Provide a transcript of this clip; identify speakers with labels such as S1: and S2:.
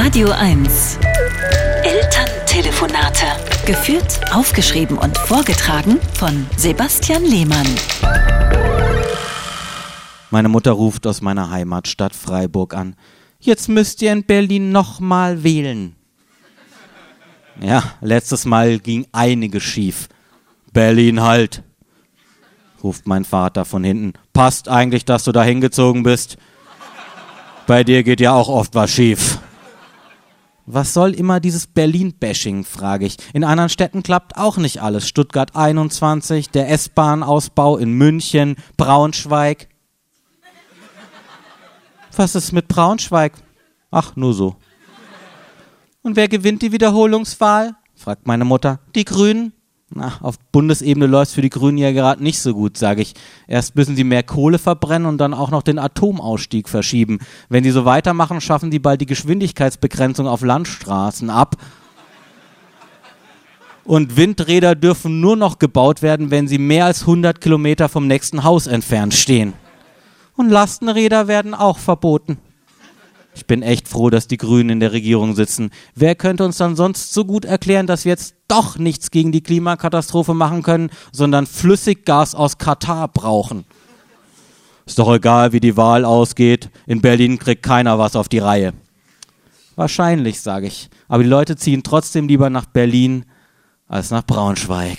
S1: Radio 1. Elterntelefonate. Geführt, aufgeschrieben und vorgetragen von Sebastian Lehmann.
S2: Meine Mutter ruft aus meiner Heimatstadt Freiburg an. Jetzt müsst ihr in Berlin nochmal wählen. Ja, letztes Mal ging einiges schief. Berlin halt, ruft mein Vater von hinten. Passt eigentlich, dass du da hingezogen bist? Bei dir geht ja auch oft was schief. Was soll immer dieses Berlin-Bashing, frage ich. In anderen Städten klappt auch nicht alles. Stuttgart 21, der S-Bahn-Ausbau in München, Braunschweig. Was ist mit Braunschweig? Ach, nur so. Und wer gewinnt die Wiederholungswahl? fragt meine Mutter. Die Grünen? Na, auf Bundesebene läuft es für die Grünen ja gerade nicht so gut, sage ich. Erst müssen sie mehr Kohle verbrennen und dann auch noch den Atomausstieg verschieben. Wenn sie so weitermachen, schaffen die bald die Geschwindigkeitsbegrenzung auf Landstraßen ab. Und Windräder dürfen nur noch gebaut werden, wenn sie mehr als 100 Kilometer vom nächsten Haus entfernt stehen. Und Lastenräder werden auch verboten. Ich bin echt froh, dass die Grünen in der Regierung sitzen. Wer könnte uns dann sonst so gut erklären, dass wir jetzt doch nichts gegen die Klimakatastrophe machen können, sondern Flüssiggas aus Katar brauchen? Ist doch egal, wie die Wahl ausgeht. In Berlin kriegt keiner was auf die Reihe. Wahrscheinlich, sage ich. Aber die Leute ziehen trotzdem lieber nach Berlin als nach Braunschweig.